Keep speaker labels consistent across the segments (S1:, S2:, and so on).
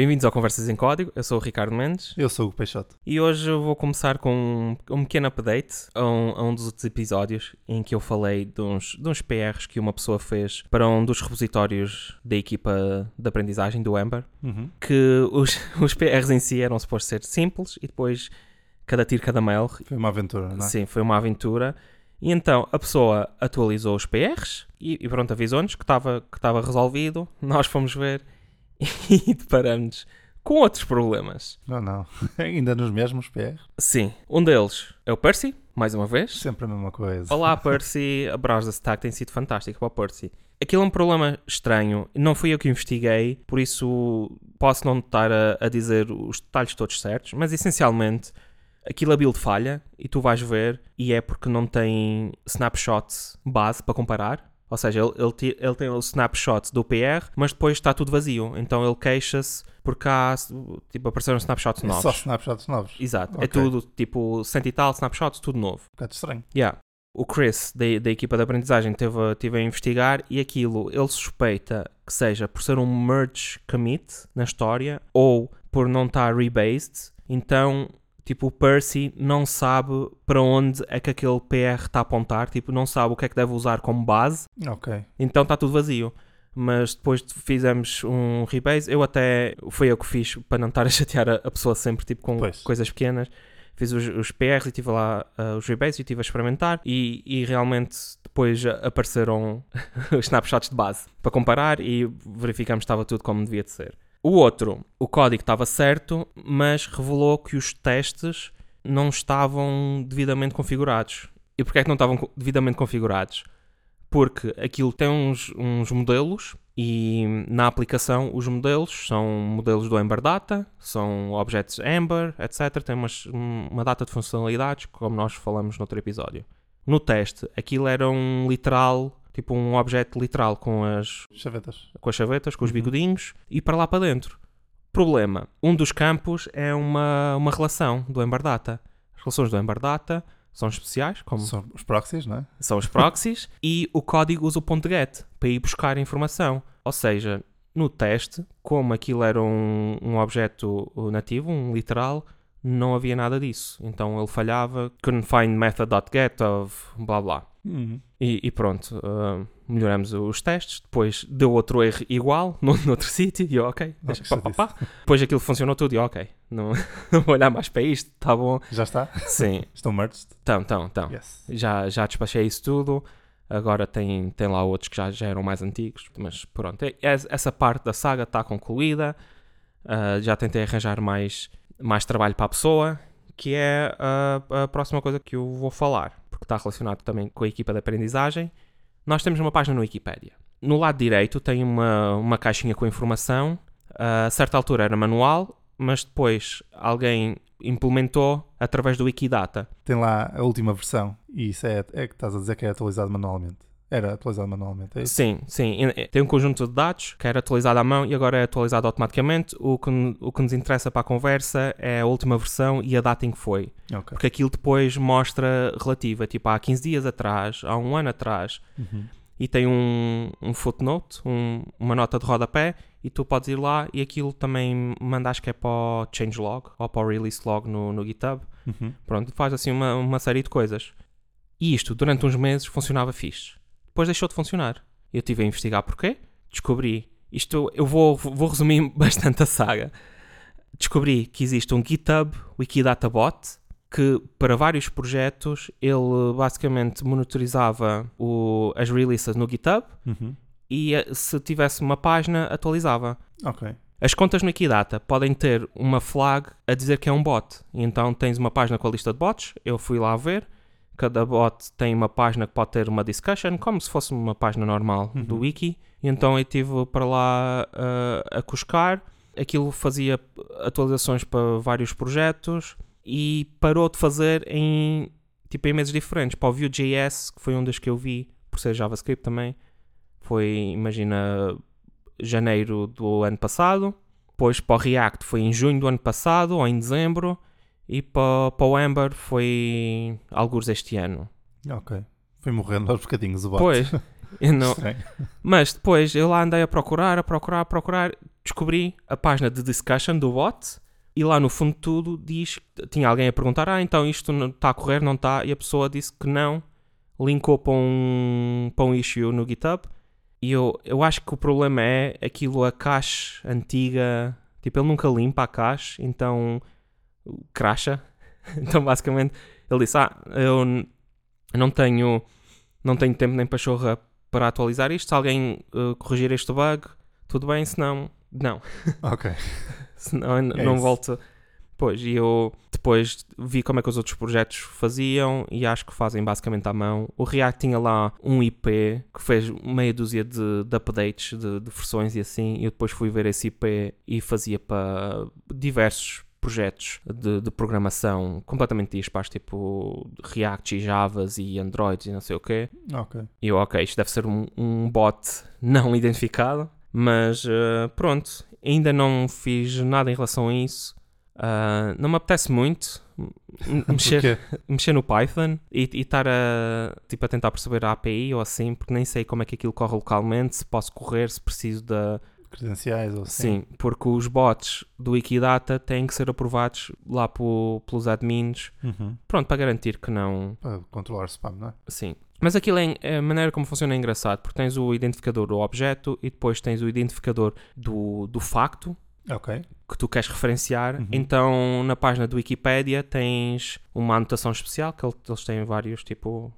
S1: Bem-vindos ao Conversas em Código, eu sou o Ricardo Mendes
S2: Eu sou o Peixoto.
S1: e hoje eu vou começar com um, um pequeno update a um, a um dos outros episódios em que eu falei de uns, de uns PRs que uma pessoa fez para um dos repositórios da equipa de aprendizagem do Ember,
S2: Uhum.
S1: que os, os PRs em si eram supostos ser simples e depois cada tiro, cada mail,
S2: Foi uma aventura, não é?
S1: sim, foi uma aventura. E então a pessoa atualizou os PRs e, e pronto, avisou-nos que estava que estava resolvido. Nós fomos ver e deparamos com outros problemas.
S2: Não, não. Ainda nos mesmos PR.
S1: Sim, um deles é o Percy, mais uma vez.
S2: Sempre a mesma coisa.
S1: Olá, Percy. A browser stack tem sido fantástica para o Percy. Aquilo é um problema estranho. Não fui eu que investiguei, por isso posso não estar a, a dizer os detalhes todos certos, mas essencialmente aquilo a build falha e tu vais ver e é porque não tem snapshots base para comparar. Ou seja, ele, ele, ele tem o snapshot do PR, mas depois está tudo vazio. Então ele queixa-se porque há, tipo, apareceram snapshots
S2: É
S1: novos.
S2: só snapshots novos. Um
S1: Exato. É
S2: Ok.
S1: tudo tipo cento e tal snapshots, tudo novo.
S2: bocado estranho.
S1: Yeah. O Chris, da, da equipa de aprendizagem, teve, teve a investigar e aquilo ele suspeita que seja por ser um merge commit na história ou por não estar rebased. Então, tipo, o Percy não sabe para onde é que aquele PR está a apontar, tipo, não sabe o que é que deve usar como base,
S2: Ok.
S1: então está tudo vazio. Mas depois de- fizemos um rebase, eu até, foi eu que fiz para não estar a chatear a, a pessoa sempre, tipo, com
S2: Pois.
S1: coisas pequenas fiz os, os PRs e tive lá ah, os rebases e estive a experimentar e, e realmente depois apareceram os snapshots de base para comparar e verificamos que estava tudo como devia de ser. O outro, o código estava certo, mas revelou que os testes não estavam devidamente configurados. E porquê é que não estavam devidamente configurados? Porque aquilo tem uns, uns modelos e na aplicação os modelos são modelos do Ember Data, são objetos Ember, etc. Tem umas- uma data de funcionalidades, como nós falamos no outro episódio. No teste, aquilo era um literal, tipo um objeto literal com as,
S2: Chavetas.
S1: com as chavetas, com os
S2: Uhum.
S1: bigodinhos e para lá para dentro. Problema: um dos campos é uma, uma relação do Ember Data. As relações do Ember Data são especiais, como
S2: São os proxies, não é?
S1: são os proxies, e o código usa o ponto .get para ir buscar informação. Ou seja, no teste, como aquilo era um, um objeto nativo, um literal, não havia nada disso. Então ele falhava, couldn't find method.get of blá blá.
S2: Uhum.
S1: E, e pronto, uh, melhoramos os testes. Depois deu outro erro igual, no, noutro sítio, e eu, ok, deixa, pá, pá, pá. Depois aquilo funcionou tudo, e eu, ok, não, não vou olhar mais para isto, tá bom.
S2: Já está?
S1: Sim,
S2: Estão merged?
S1: então, então, então.
S2: Yes.
S1: Já, já despachei isso tudo. Agora tem, tem lá outros que já, já eram mais antigos. Mas pronto, é- é- essa parte da saga está concluída. Ah, já tentei arranjar mais, mais trabalho para a pessoa, que é a, a próxima coisa que eu vou falar, porque está relacionado também com a equipa de aprendizagem. Nós temos uma página no Wikipedia. No lado direito tem uma, uma caixinha com informação. A certa altura era manual, mas depois alguém implementou através do Wikidata.
S2: Tem lá a última versão. E isso é, é que estás a dizer que é atualizado manualmente. Era atualizado manualmente, é isso?
S1: Sim, sim. Tem um conjunto de dados que era atualizado à mão e agora é atualizado automaticamente. O que, o que nos interessa para a conversa é a última versão e a data em que foi.
S2: Ok.
S1: Porque aquilo depois mostra relativa, tipo há 15 dias atrás, há um ano atrás.
S2: Uhum.
S1: E tem um, um footnote, um- uma nota de rodapé, e tu podes ir lá e aquilo também manda, acho que é para o changelog ou para o release log no, no GitHub.
S2: Uhum.
S1: Pronto, faz assim uma, uma série de coisas. E isto, durante uns meses, funcionava fixe. Depois deixou de funcionar. Eu tive a investigar porquê. Descobri. Isto, eu vou, vou resumir bastante a saga. Descobri que existe um GitHub Wikidata Bot que, para vários projetos, ele basicamente monitorizava o- as releases no GitHub
S2: Uhum.
S1: e, eh, se tivesse uma página, atualizava.
S2: Ok.
S1: As contas no Wikidata podem ter uma flag a dizer que é um bot. Então tens uma página com a lista de bots. Eu fui lá ver. Cada bot tem uma página que pode ter uma discussion, como se fosse uma página normal do
S2: Uhum.
S1: wiki. E então eu estive para lá uh, a cuscar. Aquilo fazia atualizações para vários projetos e parou de fazer em, tipo, em meses diferentes. Para o Vue.js, que foi um dos que eu vi, por ser JavaScript também, foi, imagina, janeiro do ano passado. Depois para o React foi em junho do ano passado ou em dezembro. E para, para o Ember foi alguns este ano.
S2: Ok. Foi morrendo aos bocadinhos o bot.
S1: Pois, não, mas depois eu lá andei a procurar, a procurar, a procurar. descobri a página de discussion do bot e lá no fundo de tudo diz, tinha alguém a perguntar, ah, então isto está a correr, não está? E a pessoa disse que não, linkou para um, para um issue no GitHub e eu, eu acho que o problema é aquilo, a cache antiga, tipo, ele nunca limpa a cache, então cracha. então basicamente ele disse, ah, eu não tenho, não tenho tempo nem pachorra para atualizar isto, se alguém uh, corrigir este bug, tudo bem, se não, não.
S2: Ok.
S1: senão
S2: É
S1: não
S2: isso.
S1: volto. Pois, e eu depois vi como é que os outros projetos faziam e acho que fazem basicamente à mão. O React tinha lá um IP que fez meia dúzia de, de updates de, de versões e assim, e eu depois fui ver esse IP e fazia para diversos projetos de, de programação completamente dispares, tipo React e Javas e Androids e não sei o quê.
S2: Ok.
S1: E eu, ok, isto deve ser um, um bot não identificado, mas eh, pronto, ainda não fiz nada em relação a isso. Ah, não me apetece muito mexer, mexer no Python e e estar a, tipo, a tentar perceber a API ou assim, porque nem sei como é que aquilo corre localmente, se posso correr, se preciso da.
S2: Credenciais ou assim.
S1: Sim, porque os bots do Wikidata têm que ser aprovados lá po- pelos admins,
S2: Uhum.
S1: pronto, para garantir que não,
S2: Para controlar spam, não é?
S1: Sim. Mas aquilo é, é a maneira como funciona é engraçado, porque tens o identificador do objeto e depois tens o identificador do, do facto
S2: Ok.
S1: que tu queres referenciar.
S2: Uhum.
S1: Então, na página do Wikipedia tens uma anotação especial, que el- eles têm vários, tipo,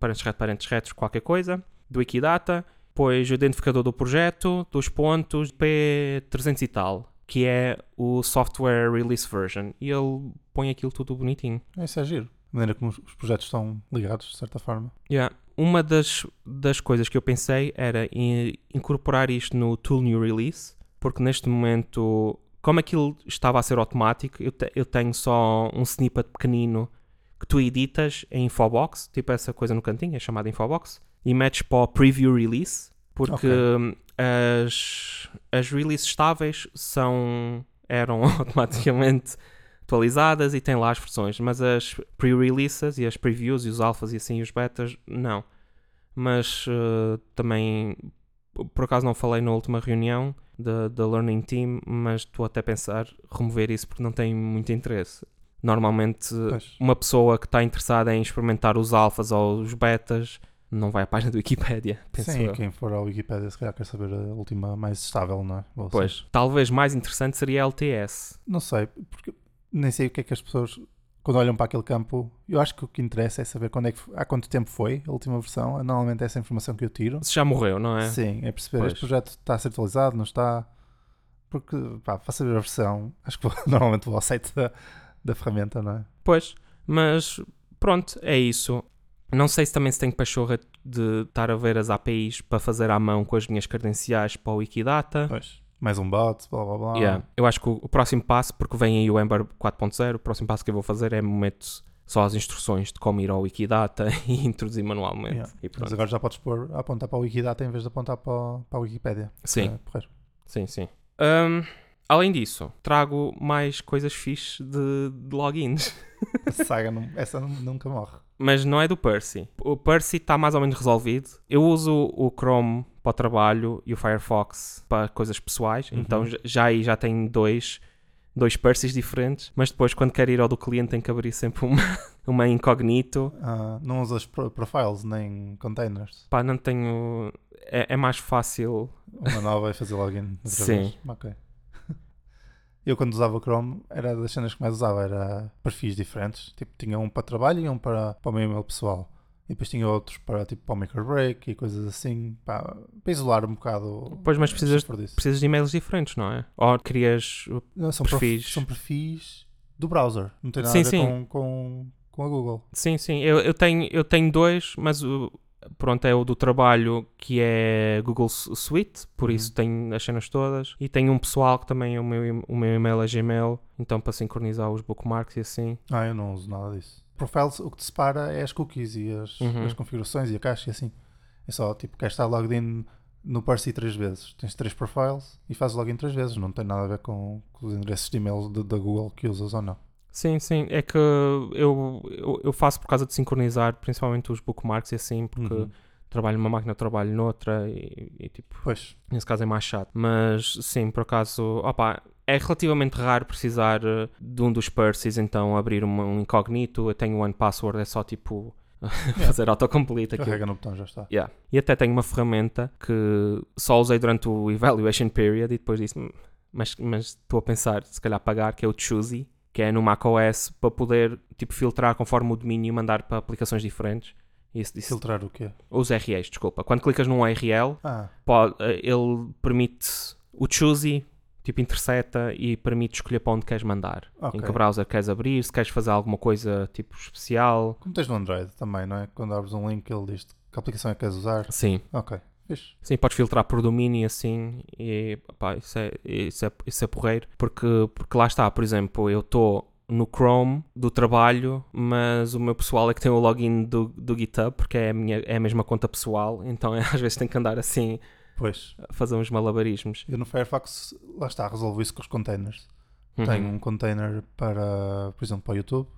S1: parentes retos, parentes retos, qualquer coisa, do Wikidata. Depois o identificador do projeto, dos pontos, P300 e tal, que é o Software Release Version. E ele põe aquilo tudo bonitinho.
S2: Isso é giro. A maneira como os os projetos estão ligados, de certa forma.
S1: Yeah. Uma das, das coisas que eu pensei era em incorporar isto no Tool New Release, porque neste momento, como aquilo estava a ser automático, eu, te- eu tenho só um snippet pequenino que tu editas em Infobox, tipo essa coisa no cantinho, é chamada Infobox, e metes para o Preview Release, porque
S2: Ok.
S1: hum, as, as releases estáveis são, eram automaticamente atualizadas e tem lá as versões, mas as pre-releases e as previews e os alphas e assim os betas, não. Mas eh, também, por acaso não falei na última reunião da, Learning Team, mas estou até a pensar remover isso porque não tem muito interesse. Normalmente,
S2: Pois.
S1: uma pessoa que está interessada em experimentar os alphas ou os betas não vai à página do Wikipedia, penso
S2: Sim,
S1: eu.
S2: quem for ao Wikipedia se calhar quer saber a última mais estável, não é? Ou assim.
S1: Pois, talvez mais interessante seria a LTS.
S2: Não sei, porque nem sei o que é que as pessoas, quando olham para aquele campo, eu acho que o que interessa é saber quando é que, há quanto tempo foi a última versão. Normalmente é essa informação que eu tiro.
S1: Se já morreu, não é?
S2: Sim, é perceber
S1: Pois.
S2: este projeto está a ser atualizado, não está. Porque, pá, para saber a versão, acho que normalmente vou ao site da, da ferramenta, não é?
S1: Pois, mas pronto, é isso. Não sei se também se tenho pachorra de estar a ver as APIs para fazer à mão com as minhas credenciais para o Wikidata.
S2: Pois. Mais um bot, blá blá blá.
S1: Yeah. Eu acho que o, o próximo passo, porque vem aí o Ember 4.0, o próximo passo que eu vou fazer é meto só as instruções de como ir ao Wikidata e introduzir manualmente.
S2: Yeah.
S1: E
S2: Mas agora já podes pôr apontar para o Wikidata em vez de apontar para, o- para a Wikipédia.
S1: Sim,
S2: É,
S1: sim, sim. Hum, além disso, trago mais coisas fixes de, de logins.
S2: A saga, não- essa nu- nunca morre.
S1: Mas não é do Percy. O Percy está mais ou menos resolvido. Eu uso o Chrome para o trabalho e o Firefox para coisas pessoais.
S2: Uhum.
S1: Então já- aí já tenho dois, dois Percys diferentes. Mas depois, quando quero ir ao do cliente, tenho que abrir sempre uma, uma incognito.
S2: Ah, não usas pro- profiles nem containers.
S1: Pá, não tenho. É, é mais fácil.
S2: Uma nova e fazer login.
S1: Sim.
S2: vez. Ok. Eu quando usava o Chrome era das cenas que mais usava, era perfis diferentes. Tipo, tinha um para trabalho e um para, para o meu e-mail pessoal. E depois tinha outros para tipo para o Maker Break e coisas assim, pá, para isolar um bocado.
S1: Pois, mas precisas-. Precisas de e-mails diferentes, não é? Ou crias.
S2: Não, são perfis.
S1: perfis.
S2: são perfis do browser. Não tem nada
S1: Sim,
S2: a ver
S1: sim.
S2: Com, com, com a Google.
S1: Sim, sim. Eu, eu, tenho, eu tenho dois, mas o. Pronto, é o do trabalho que é Google Su- Suite, por
S2: Uhum.
S1: isso tenho as cenas todas. E tenho um pessoal que também é o meu, o meu e-mail é Gmail, então para sincronizar os bookmarks e assim.
S2: Ah, eu não uso nada disso. Profiles, o que te separa é as cookies e as,
S1: Uhum.
S2: as configurações e a caixa e assim. É só, tipo, queres estar logged in no Percy três vezes. Tens três profiles e fazes login três vezes. Não tem nada a ver com, com os endereços de e-mail da Google que usas ou não.
S1: Sim, sim. É que eu, eu, eu faço por causa de sincronizar, principalmente os bookmarks e assim, porque
S2: Uhum.
S1: trabalho numa máquina, trabalho noutra e, e, tipo,
S2: Pois.
S1: nesse caso é mais chato. Mas sim, por acaso, opa, é relativamente raro precisar eh, de um dos purses, então abrir uma- um incógnito. Eu tenho one password, é só tipo fazer autocomplete aquilo.
S2: Carrega no botão, já está.
S1: Yeah. E até tenho uma ferramenta que só usei durante o evaluation period e depois disse, "Hum, mas mas estou a pensar, se calhar pagar, que é o Choosy, que é no macOS para poder tipo filtrar conforme o domínio e mandar para aplicações diferentes. Isso disse,
S2: Filtrar o quê?
S1: os URLs, desculpa. Quando clicas num URL,
S2: Ah,
S1: pode, eh, ele permite o Choosy, tipo intercepta e permite escolher para onde queres mandar.
S2: ok.
S1: Em que browser queres abrir, se queres fazer alguma coisa tipo especial.
S2: Como tens no Android também, não é? Quando abres um link, ele diz que aplicação é que queres usar.
S1: Sim.
S2: Ok, fixe.
S1: Sim, podes filtrar por domínio assim e pá, isso, é, isso, é, isso é porreiro porque, porque lá está, por exemplo, eu estou no Chrome do trabalho, mas o meu pessoal é que tem o login do, do GitHub porque é a, minha, é a mesma conta pessoal, então às vezes tenho que andar assim
S2: Pois.
S1: a fazer uns malabarismos.
S2: Eu no Firefox, lá está, resolvo isso com os containers.
S1: Uhum.
S2: Tenho um container para, por exemplo, para o YouTube,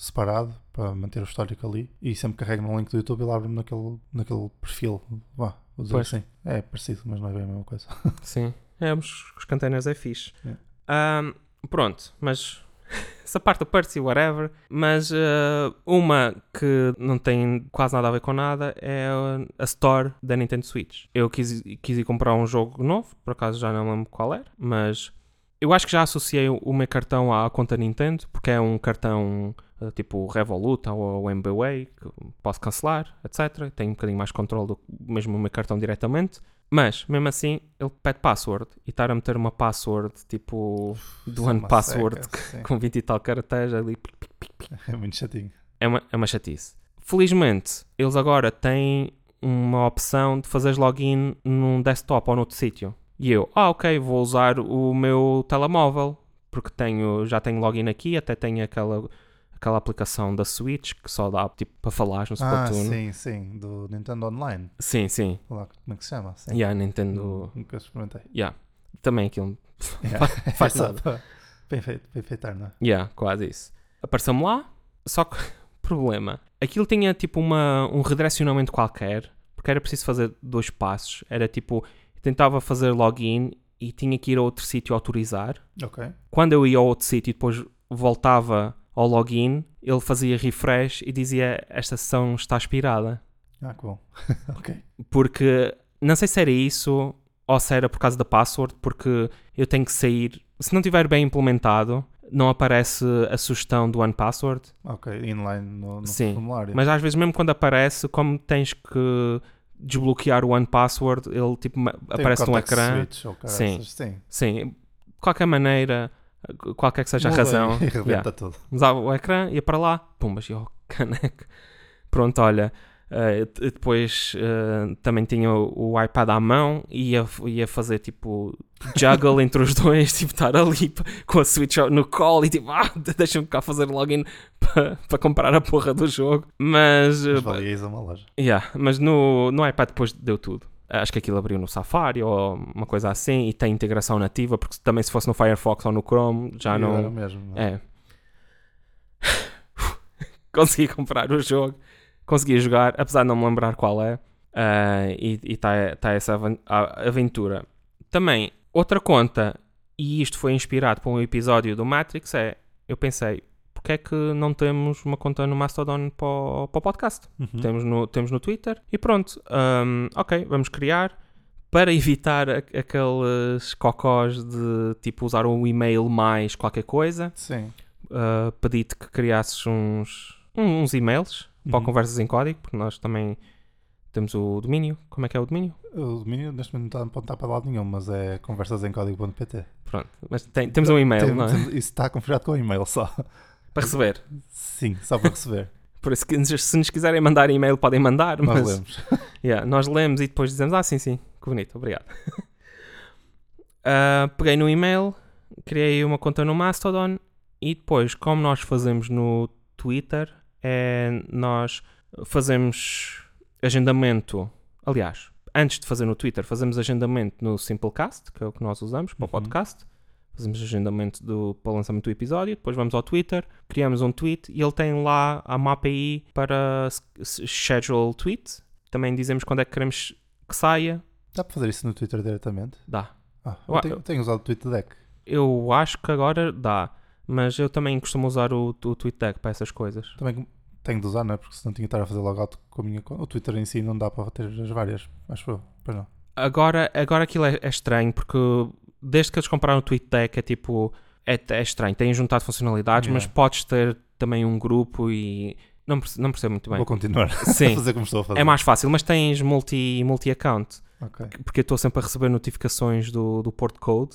S2: separado, para manter o histórico ali. E sempre carrego no link do YouTube ele abre-me naquele, naquele perfil. Vá, vou dizer
S1: Pois.
S2: assim. É parecido, mas não é bem a mesma coisa.
S1: Sim, é, os, os containers é fixe.
S2: É.
S1: Ahm, pronto, mas essa parte do Percy, whatever. Mas ah, uma que não tem quase nada a ver com nada é a Store da Nintendo Switch. Eu quis, quis ir comprar um jogo novo, por acaso já não lembro qual era, mas eu acho que já associei o meu cartão à conta Nintendo, porque é um cartão ah, tipo Revolut ou MBWay, que posso cancelar, etc. Tenho um bocadinho mais controle do que mesmo o meu cartão diretamente. Mas, mesmo assim, ele pede password. E estar a meter uma password tipo do
S2: é
S1: ano password
S2: seca,
S1: com 20 e tal caracteres ali.
S2: É muito chatinho.
S1: É uma, é uma chatice. Felizmente, eles agora têm uma opção de fazeres login num desktop ou noutro sítio. E eu, ah, ok, vou usar o meu telemóvel, porque tenho, já tenho login aqui, até tenho aquela, aquela aplicação da Switch que só dá tipo para falar no
S2: Ah,
S1: Splatoon.
S2: sim, sim, do Nintendo Online.
S1: sim, sim.
S2: Lá, como é que se chama? Sim.
S1: Yeah, Nintendo.
S2: Nunca experimentei.
S1: Yeah. Também aquilo.
S2: Yeah.
S1: faz nada.
S2: Bem feito, bem feitar, não é?
S1: Yeah, quase isso. Apareceu-me lá, só que, problema. Aquilo tinha tipo uma, um redirecionamento qualquer, porque era preciso fazer dois passos. Era tipo, tentava fazer login e tinha que ir a outro sítio autorizar.
S2: Ok.
S1: Quando eu ia ao outro sítio e depois voltava ao login, ele fazia refresh e dizia esta sessão está expirada.
S2: Ah, que bom. ok.
S1: Porque não sei se era isso ou se era por causa da password, porque eu tenho que sair. Se não estiver bem implementado, não aparece a sugestão do OnePassword.
S2: Ok, inline no, no
S1: Sim,
S2: formulário.
S1: Mas às vezes, mesmo quando aparece, como tens que desbloquear o OnePassword, ele tipo
S2: Tem
S1: aparece no
S2: context
S1: ecrã.
S2: switch, ou
S1: Sim.
S2: sim.
S1: Sim, de qualquer maneira, qualquer que seja a
S2: Muda
S1: razão,
S2: E
S1: yeah,
S2: tudo.
S1: usava o ecrã, ia para lá, pumbas, e oh, caneco. Pronto, olha. T- depois eh, também tinha o, o iPad à mão e ia, ia fazer tipo juggle entre os dois, tipo estar ali com a Switch no call e tipo, ah, deixa-me cá fazer login para comprar a porra do jogo. Mas, eh,
S2: Mas valia isso uma loja.
S1: Yeah, mas no, no iPad depois deu tudo. Acho que aquilo abriu no Safari ou uma coisa assim e tem integração nativa, porque também se fosse no Firefox ou no Chrome já
S2: Era
S1: não.
S2: mesmo. não é?
S1: É. consegui comprar o jogo, consegui jogar, apesar de não me lembrar qual é. ah, e está tá essa aventura. Também, outra conta, e isto foi inspirado por um episódio do Matrix, é. Eu pensei, porque é que não temos uma conta no Mastodon para o, para o podcast?
S2: Uhum.
S1: Temos no, temos no Twitter e pronto. Hum, ok, vamos criar para evitar a- aqueles cocós de tipo usar um e-mail mais qualquer coisa.
S2: Sim.
S1: Uh, Pedi-te que criasses uns, uns e-mails para
S2: Uhum.
S1: Conversas em Código, porque nós também temos o domínio. Como é que é o domínio?
S2: O domínio neste momento não está a apontar para lado nenhum, mas é conversas em código.pt.
S1: Pronto, mas tem- temos um e-mail,
S2: Tem-
S1: não é?
S2: Isso está configurado com o e-mail só.
S1: Para receber.
S2: Sim, só para receber.
S1: Por isso que se nos quiserem mandar e-mail podem mandar,
S2: Nós
S1: mas
S2: lemos.
S1: Yeah, nós lemos e depois dizemos, ah, sim, sim, que bonito, obrigado. Ah, peguei no e-mail, criei uma conta no Mastodon e depois, como nós fazemos no Twitter, é nós fazemos agendamento. Aliás, antes de fazer no Twitter, fazemos agendamento no Simplecast, que é o que nós usamos para o
S2: Uhum.
S1: podcast. Fazemos agendamento do, para o lançamento do episódio, depois vamos ao Twitter, criamos um tweet e ele tem lá a uma API para schedule tweet também dizemos quando é que queremos que saia.
S2: Dá para fazer isso no Twitter diretamente?
S1: Dá.
S2: Ah,
S1: Eu-
S2: eu tenho, tenho usado o TweetDeck.
S1: Eu acho que agora dá, mas eu também costumo usar o, o TweetDeck para essas coisas.
S2: Também tenho de usar, não é? Porque senão tinha que estar a fazer logout com a minha conta. O Twitter em si não dá para ter as várias, acho eu. Pois não.
S1: Agora, agora aquilo é, é estranho porque desde que eles compraram o TweetDeck é tipo. É, é estranho, têm juntado funcionalidades,
S2: Yeah.
S1: mas podes ter também um grupo e. Não, perce- não percebo muito bem.
S2: Vou continuar a
S1: Sim,
S2: fazer como estou a fazer.
S1: é mais fácil, mas tens multi- multi-account.
S2: Ok.
S1: porque eu estou sempre a receber notificações do, do port code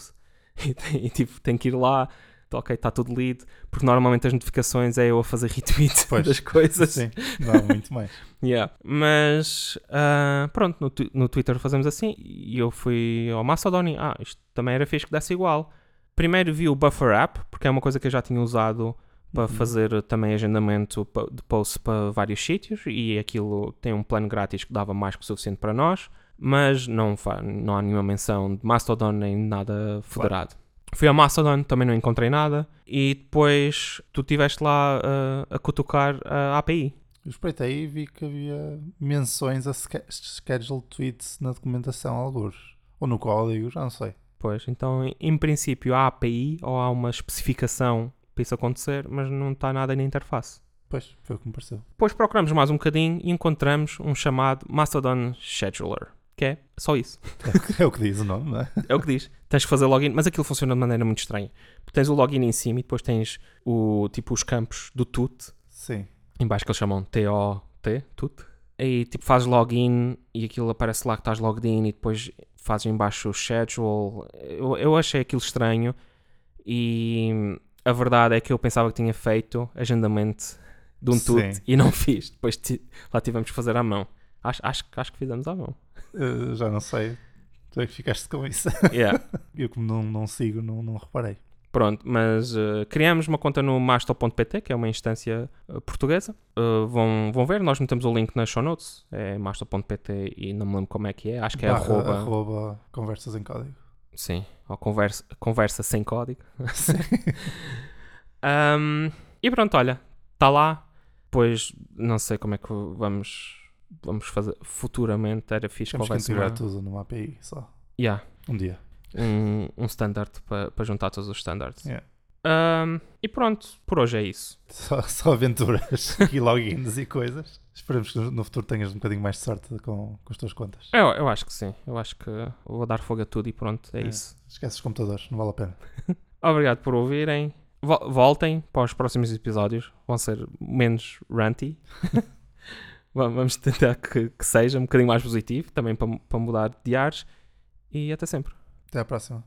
S1: e, e, tipo, tenho que ir lá, ok, está tudo lido, porque normalmente as notificações é eu a fazer retweet
S2: Pois,
S1: das coisas.
S2: Sim, não, muito mais.
S1: Yeah. Mas ah, pronto, no, no Twitter fazemos assim e eu fui ao Mastodon ah, isto também era fixe que desse igual. Primeiro vi o Buffer App, porque é uma coisa que eu já tinha usado para
S2: Uhum.
S1: fazer também agendamento de posts para vários sítios e aquilo tem um plano grátis que dava mais que o suficiente para nós, mas não, não há nenhuma menção de Mastodon nem nada federado. Fui ao Mastodon, também não encontrei nada e depois tu estiveste lá ah, a cutucar a API.
S2: Eu espreitei e vi que havia menções a scheduled tweets na documentação, alguns. Ou no código, já não sei.
S1: Pois, então em- em princípio há API ou há uma especificação para isso acontecer, mas não está nada na interface.
S2: Pois, foi o que me pareceu.
S1: Depois procuramos mais um bocadinho e encontramos um chamado Mastodon Scheduler, que é só isso.
S2: É o que diz o nome, não é?
S1: É o que diz. Tens que fazer login, mas aquilo funciona de maneira muito estranha. Tens o login em cima e depois tens o tipo os campos do tut,
S2: Sim.
S1: em baixo que eles chamam T-O-T, tut. Aí tipo fazes login e aquilo aparece lá que estás logged in e depois fazes em baixo o schedule. Eu, eu achei aquilo estranho e a verdade é que eu pensava que tinha feito agendamento de um tut e não fiz. Depois lá tivemos que fazer à mão. Acho, acho, acho que fizemos à mão.
S2: Eh, já não sei. Tu é que ficaste com isso.
S1: Yeah.
S2: Eu, como não, não sigo, não, não reparei.
S1: Pronto, mas eh, criamos uma conta no masto.pt, que é uma instância eh, portuguesa. Eh, vão, vão ver, nós metemos o link nas show notes. É masto.pt e não me lembro como é que é. Acho que é
S2: Barra,
S1: arroba.
S2: arroba conversas em código.
S1: Sim, ou conversa, conversa sem código.
S2: Sim.
S1: Ahm, e pronto, olha, está lá. Pois não sei como é que vamos, vamos fazer futuramente. Era fixe
S2: Temos que
S1: houvesse uma,
S2: tudo numa API só.
S1: yeah,
S2: Um dia.
S1: um, um standard para para juntar todos os standards.
S2: Yeah.
S1: Ahm, e pronto, por hoje é isso.
S2: Só, só aventuras e logins e coisas. Esperemos que no futuro tenhas um bocadinho mais de sorte com, com as tuas contas.
S1: Eu, eu acho que sim. Eu acho que vou dar fogo a tudo e pronto, é,
S2: É.
S1: isso.
S2: Esquece os computadores, não vale a pena.
S1: Obrigado por ouvirem. Vo- Voltem para os próximos episódios. Vão ser menos ranty. Va- Vamos tentar que, que seja um bocadinho mais positivo, também para, para mudar de ares. E até sempre.
S2: Até à próxima.